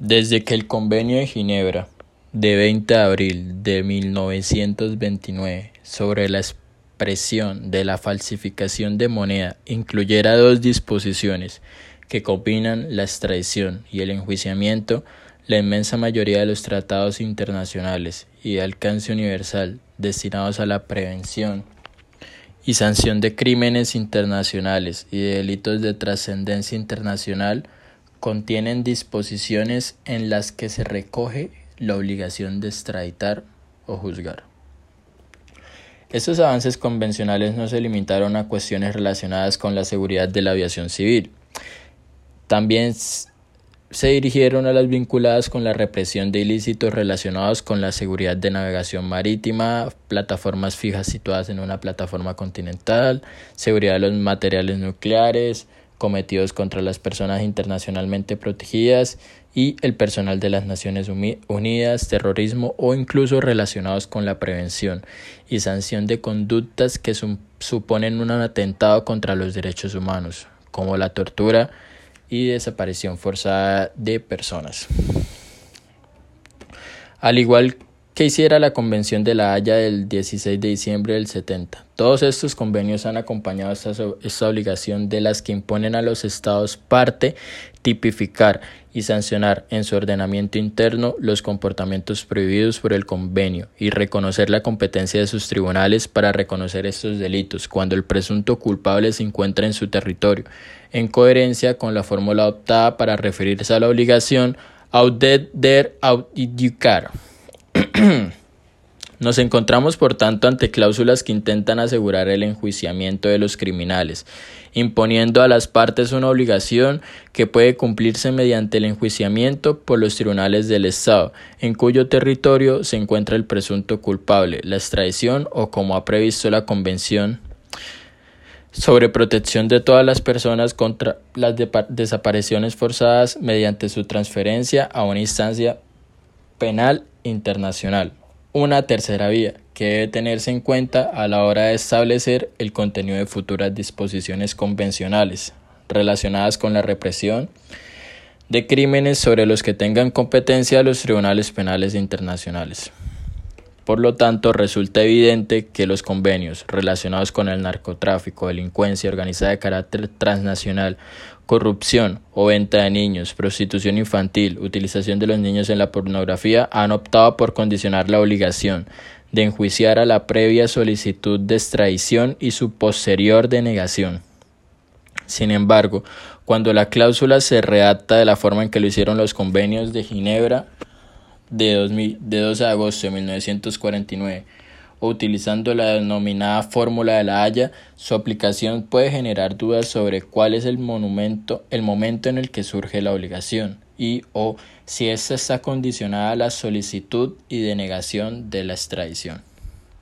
Desde que el Convenio de Ginebra de 20 de abril de 1929 sobre la expresión de la falsificación de moneda incluyera dos disposiciones que combinan la extradición y el enjuiciamiento, la inmensa mayoría de los tratados internacionales y de alcance universal destinados a la prevención y sanción de crímenes internacionales y de delitos de trascendencia internacional contienen disposiciones en las que se recoge la obligación de extraditar o juzgar. Estos avances convencionales no se limitaron a cuestiones relacionadas con la seguridad de la aviación civil. También se dirigieron a las vinculadas con la represión de ilícitos relacionados con la seguridad de navegación marítima, plataformas fijas situadas en una plataforma continental, seguridad de los materiales nucleares, cometidos contra las personas internacionalmente protegidas y el personal de las Naciones Unidas, terrorismo o incluso relacionados con la prevención y sanción de conductas que suponen un atentado contra los derechos humanos, como la tortura, y desaparición forzada de personas. Al igual hiciera la Convención de la Haya del 16 de diciembre del 70. Todos estos convenios han acompañado esta, esta, obligación de las que imponen a los estados parte tipificar y sancionar en su ordenamiento interno los comportamientos prohibidos por el convenio y reconocer la competencia de sus tribunales para reconocer estos delitos cuando el presunto culpable se encuentra en su territorio, en coherencia con la fórmula adoptada para referirse a la obligación audet der. Nos encontramos, por tanto, ante cláusulas que intentan asegurar el enjuiciamiento de los criminales, imponiendo a las partes una obligación que puede cumplirse mediante el enjuiciamiento por los tribunales del Estado, en cuyo territorio se encuentra el presunto culpable, la extradición o como ha previsto la Convención sobre protección de todas las personas contra las desapariciones forzadas mediante su transferencia a una instancia penal internacional. Una tercera vía que debe tenerse en cuenta a la hora de establecer el contenido de futuras disposiciones convencionales relacionadas con la represión de crímenes sobre los que tengan competencia los tribunales penales internacionales. Por lo tanto, resulta evidente que los convenios relacionados con el narcotráfico, delincuencia organizada de carácter transnacional, corrupción o venta de niños, prostitución infantil, utilización de los niños en la pornografía han optado por condicionar la obligación de enjuiciar a la previa solicitud de extradición y su posterior denegación. Sin embargo, cuando la cláusula se redacta de la forma en que lo hicieron los convenios de Ginebra, de, 12 de agosto de 1949 o utilizando la denominada fórmula de la Haya, su aplicación puede generar dudas sobre cuál es el monumento, el momento en el que surge la obligación y o si ésta está condicionada a la solicitud y denegación de la extradición.